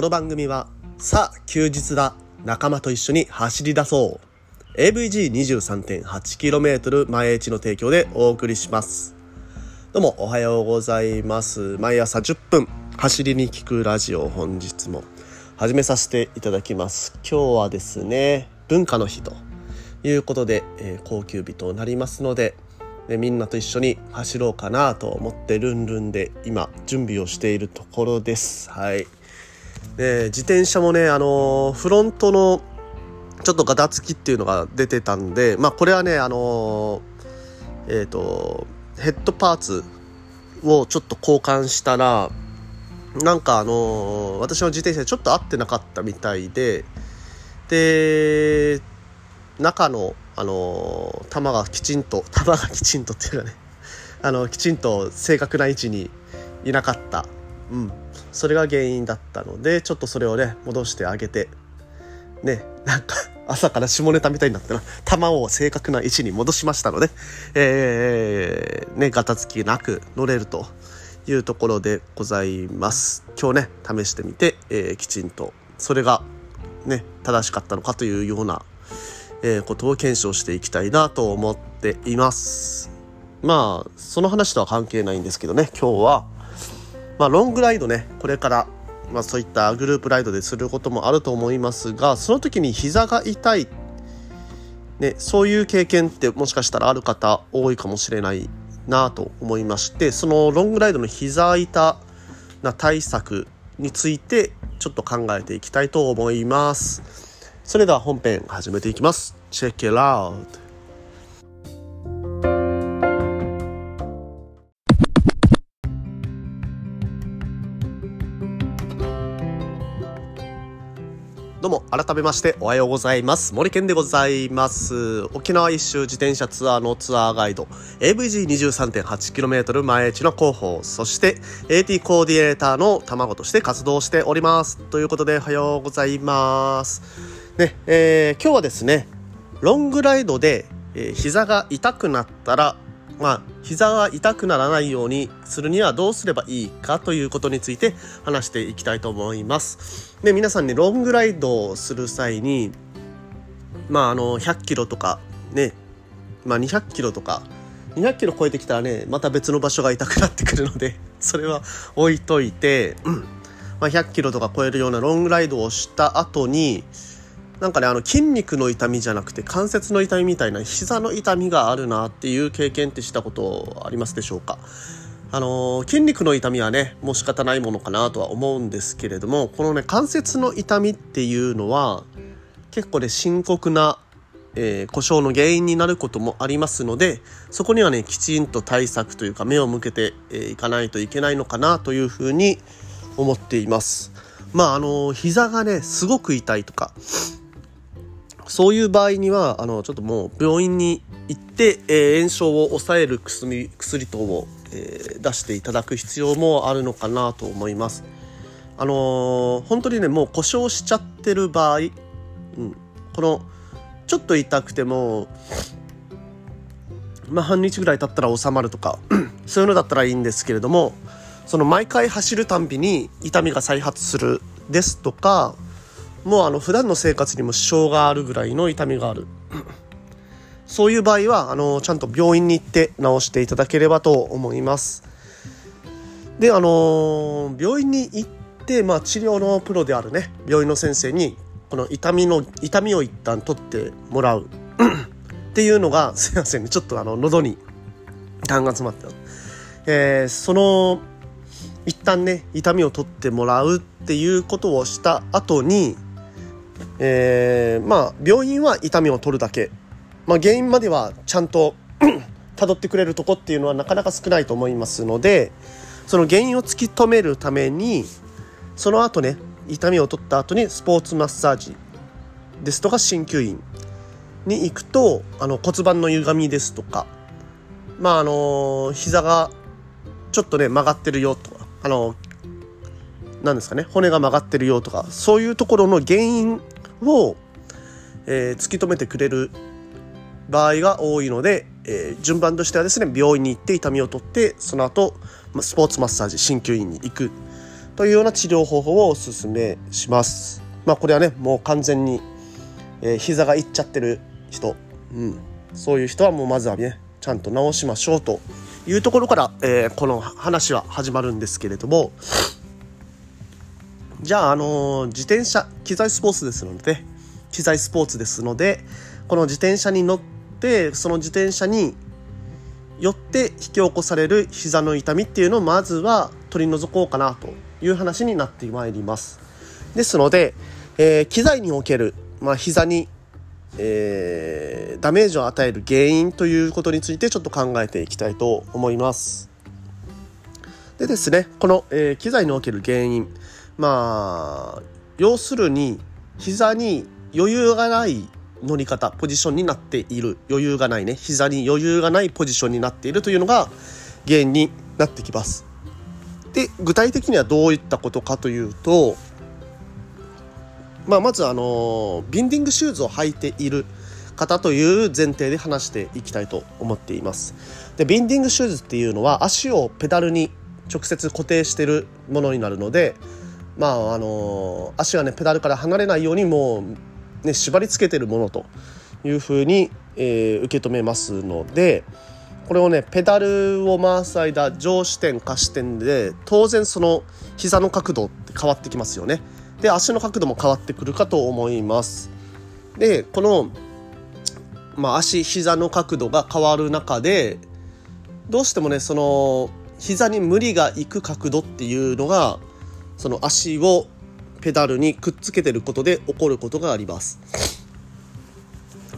この番組は、さあ、休日だ。仲間と一緒に走り出そう。AVG23.8km 前地の提供でお送りします。どうも、おはようございます。毎朝10分、走りに聞くラジオ本日も始めさせていただきます。今日はですね、文化の日ということで、えー高級日となりますので、ね、みんなと一緒に走ろうかなと思ってルンルンで今準備をしているところです。はい。で自転車もね、あのーフロントのちょっとガタつきっていうのが出てたんで、まあこれはね、あのーえっ、と、ヘッドパーツをちょっと交換したら、なんかあの私の自転車にちょっと合ってなかったみたいで、で、中の、あのー玉がきちんと、玉がきちんとっていうかね、あの、きちんと正確な位置にいなかった。うん。それが原因だったので、ちょっとそれをね、戻してあげて、ね、なんか、朝から下ネタみたいになってな、玉を正確な位置に戻しましたので、えー、ね、ガタつきなく乗れるというところでございます。今日ね、試してみて、えーきちんと、それがね、正しかったのかというような、えーことを検証していきたいなと思っています。まあ、その話とは関係ないんですけどね、今日は、まあ、ロングライドね、これから、まあ、そういったグループライドですることもあると思いますが、その時に膝が痛い、ね、そういう経験ってもしかしたらある方多いかもしれないなと思いまして、そのロングライドの膝痛な対策についてちょっと考えていきたいと思います。それでは本編始めていきます。Check it out! どうも改めましておはようございます。森健でございます。沖縄一周自転車ツアーのツアーガイド AVG23.8km 前地の広報そして AT コーディネーターの卵として活動しております。ということでおはようございます。ねえー今日はですねロングライドで、えー膝が痛くなったらまあ、膝が痛くならないようにするにはどうすればいいかということについて話していきたいと思います。で、皆さんね、ロングライドをする際に、まあ、あの、100キロとか、ね、まあ、200キロとか、200キロ超えてきたらね、また別の場所が痛くなってくるので、それは置いといて、うんまあ、100キロとか超えるようなロングライドをした後に、なんかね、あの筋肉の痛みじゃなくて関節の痛みみたいな膝の痛みがあるなっていう経験ってしたことありますでしょうか？あのー筋肉の痛みはね、もう仕方ないものかなとは思うんですけれども、このね、関節の痛みっていうのは、結構ね、深刻な、えー故障の原因になることもありますので、そこにはね、きちんと対策というか、目を向けてえーいかないといけないのかなというふうに思っています。まあ、あのー膝がね、すごく痛いとか、そういう場合には、あの、ちょっともう病院に行って、えー炎症を抑える薬、薬等を、えー出していただく必要もあるのかなと思います。あのー本当にね、もう故障しちゃってる場合、うん、この、ちょっと痛くても、まあ、半日ぐらい経ったら収まるとか、そういうのだったらいいんですけれども、その毎回走るたんびに痛みが再発するですとか、もうあの普段の生活にも支障があるぐらいの痛みがある。そういう場合は、あの、ちゃんと病院に行って治していただければと思います。で、あの、病院に行って、まあ治療のプロであるね、病院の先生に、この痛みの、痛みを一旦取ってもらう。っていうのが、すいませんね、ちょっとあの、喉に痰が詰まってた。えーその、一旦ね痛みを取ってもらうっていうことをした後に、えーまあ病院は痛みを取るだけ、まあ、原因まではちゃんと 辿ってくれるとこっていうのはなかなか少ないと思いますのでその原因を突き止めるためにその後ね痛みを取った後にスポーツマッサージですとか鍼灸院に行くとあの骨盤の歪みですとかまああの膝がちょっとね曲がってるよとかあのなんですかね骨が曲がってるよとかそういうところの原因を、えー突き止めてくれる場合が多いので、えー順番としてはですね病院に行って痛みを取ってその後スポーツマッサージ鍼灸院に行くというような治療方法をお勧めします。まあこれはねもう完全に、えー、膝がいっちゃってる人、うん、そういう人はもうまずはねちゃんと治しましょうというところから、えー、この話は始まるんですけれどもじゃあ、あの、自転車機材スポーツですので機材スポーツですのでこの自転車に乗ってその自転車によって引き起こされる膝の痛みっていうのをまずは取り除こうかなという話になってまいります。ですので、えー、機材における、まあ、膝に、えー、ダメージを与える原因ということについてちょっと考えていきたいと思います。でですねこの、えー、機材における原因まあ要するに膝に余裕がない乗り方ポジションになっている。余裕がないね膝に余裕がないポジションになっているというのが原因になってきます。で具体的にはどういったことかというと、まあ、まずあのビンディングシューズを履いている方という前提で話していきたいと思っています。でビンディングシューズっていうのは足をペダルに直接固定してるものになるのでまああの足がねペダルから離れないようにもうね、縛り付けてるものというふうに、えー、受け止めますのでこれをねペダルを回す間上視点下視点で当然その膝の角度って変わってきますよね。で足の角度も変わってくるかと思います。でこの、まあ、足膝の角度が変わる中でどうしてもねその膝に無理がいく角度っていうのがその足をペダルにくっつけてることで起こることがあります。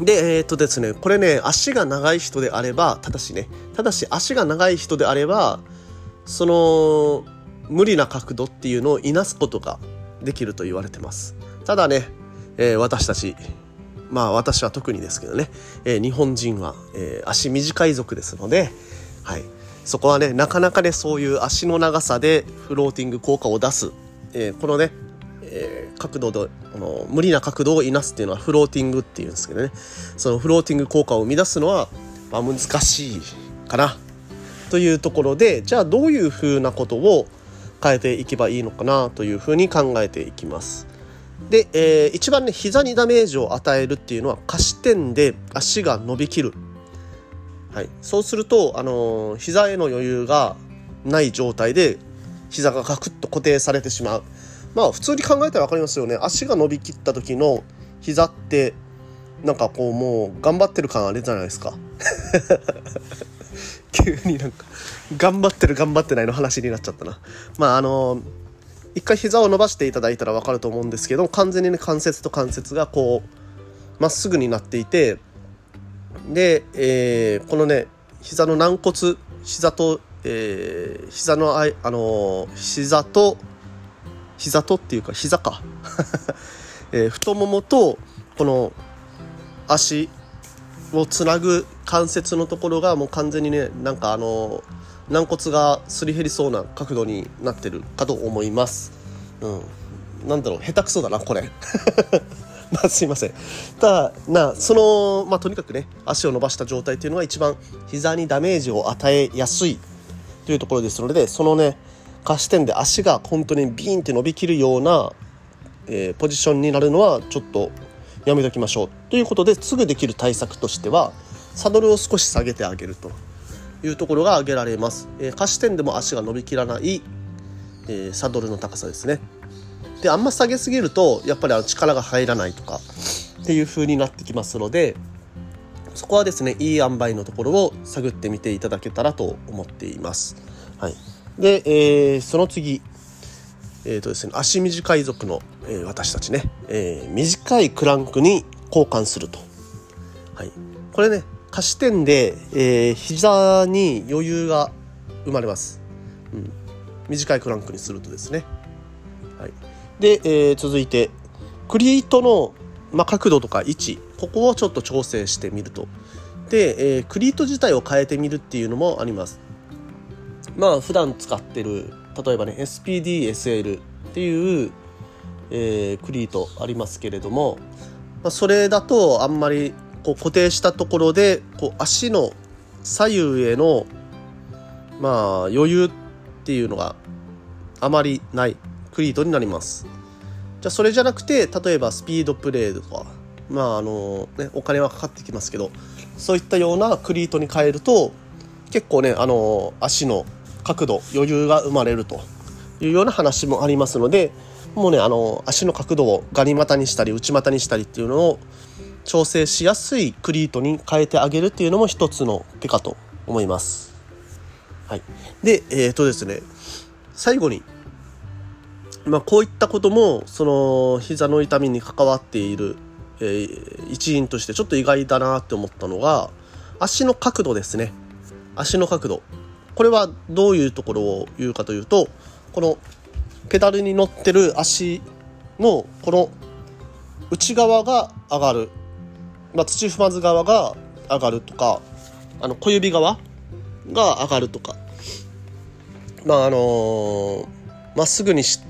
で、えー、っとですね、これね、足が長い人であれば、ただしね、ただし足が長い人であれば、その、無理な角度っていうのをいなすことができると言われてます。ただね、えー、私たち、まあ私は特にですけどね、えー、日本人は、え、足短い族ですので、はい。そこはね、なかなかね、そういう足の長さでフローティング効果を出す、えー、このね、えー、角度であの無理な角度をいなすっていうのはフローティングっていうんですけどね。そのフローティング効果を生み出すのは、まあ、難しいかな。というところでじゃあどういうふうなことを変えていけばいいのかなというふうに考えていきます。で、えー、一番ね膝にダメージを与えるっていうのは下肢点で足が伸びきる、はい、そうすると、あのー、膝への余裕がない状態で膝がガクッと固定されてしまう。まあ普通に考えたら分かりますよね。足が伸びきった時の膝ってなんかこうもう頑張ってる感あるじゃないですか。急になんか頑張ってる頑張ってないの話になっちゃったな。まああの一回膝を伸ばしていただいたら分かると思うんですけど完全にね関節と関節がこうまっすぐになっていてで、えー、このね膝の軟骨膝と、えー、膝のああの膝と膝とっていうか膝か、えー、太ももとこの足をつなぐ関節のところがもう完全にねなんかあの軟骨がすり減りそうな角度になってるかと思います。うん、なんだろう下手くそだなこれ。まあすいません。ただなそのまあとにかくね足を伸ばした状態っていうのが一番膝にダメージを与えやすいというところですのでそのね下視点で足が本当にビーンって伸びきるような、えー、ポジションになるのはちょっとやめときましょうということですぐできる対策としてはサドルを少し下げてあげるというところが挙げられます、えー、下視点でも足が伸びきらない、えー、サドルの高さですねであんま下げすぎるとやっぱりあの力が入らないとかっていう風になってきますのでそこはですねいい塩梅のところを探ってみていただけたらと思っています。はいで、えー、その次、えーとですね、足短い族の、えー、私たちね、えー、短いクランクに交換すると。はい、これね下視点で、えー、膝に余裕が生まれます。うん、短いクランクにするとですね。で、えー、続いてクリートの、まあ、角度とか位置ここをちょっと調整してみると。で、えー、クリート自体を変えてみるっていうのもあります。まあ普段使ってる例えばね SPDSL っていう、えー、クリートありますけれども、まあ、それだとあんまりこう固定したところでこう足の左右へのまあ余裕っていうのがあまりないクリートになりますじゃあそれじゃなくて例えばスピードプレーとかまああのねお金はかかってきますけどそういったようなクリートに変えると結構ねあの足の角度余裕が生まれるというような話もありますのでもうねあの足の角度をガニ股にしたり内股にしたりっていうのを調整しやすいクリートに変えてあげるっていうのも一つの手かと思います。はい、でえっ、とですね最後にまあ、こういったこともその膝の痛みに関わっている、えー、一因としてちょっと意外だなって思ったのが足の角度ですね。足の角度。これはどういうところを言うかというとこのペダルに乗ってる足のこの内側が上がる、まあ、土踏まず側が上がるとかあの小指側が上がるとか。まああのま、っすぐにし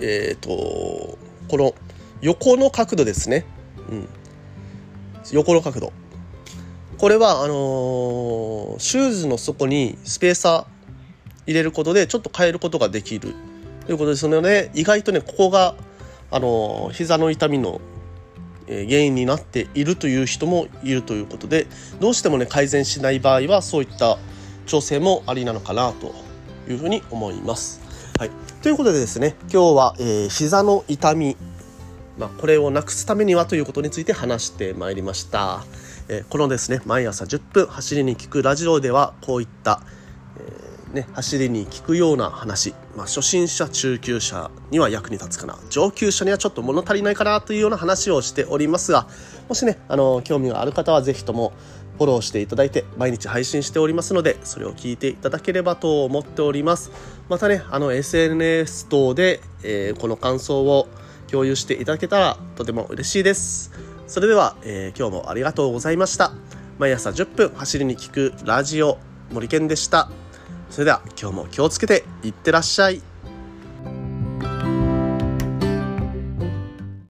えっ、ー、とこの横の角度ですね、うん、横の角度。これはあのー、シューズの底にスペーサー入れることでちょっと変えることができるということですので意外とねここがあのー、膝の痛みの原因になっているという人もいるということでどうしてもね改善しない場合はそういった調整もありなのかなというふうに思います。はい、ということでですね今日は、えー、膝の痛み、まあ、これをなくすためにはということについて話してまいりました、えー、このですね毎朝10分走りに聞くラジオではこういった、えー、ね、走りに聞くような話、まあ、初心者中級者には役に立つかな。上級者にはちょっと物足りないかなというような話をしておりますがもしねあの興味がある方は是非ともフォローしていただいて毎日配信しておりますのでそれを聞いていただければと思っております。またねあの SNS 等で、えー、この感想を共有していただけたらとても嬉しいです。それでは、えー、今日もありがとうございました。毎朝10分走りに聞くラジオ森健でした。それでは今日も気をつけていってらっしゃい。